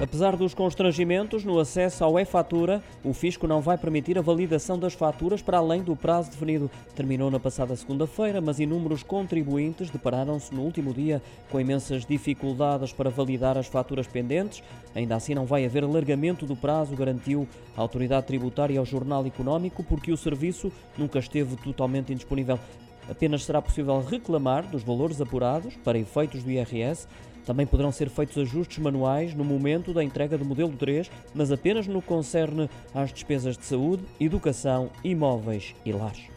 Apesar dos constrangimentos no acesso ao e-fatura, o Fisco não vai permitir a validação das faturas para além do prazo definido. Terminou na passada segunda-feira, mas inúmeros contribuintes depararam-se no último dia com imensas dificuldades para validar as faturas pendentes. Ainda assim, não vai haver alargamento do prazo, garantiu a autoridade tributária ao Jornal Económico, porque o serviço nunca esteve totalmente indisponível. Apenas será possível reclamar dos valores apurados para efeitos do IRS. Também poderão ser feitos ajustes manuais no momento da entrega do modelo 3, mas apenas no que concerne às despesas de saúde, educação, imóveis e lares.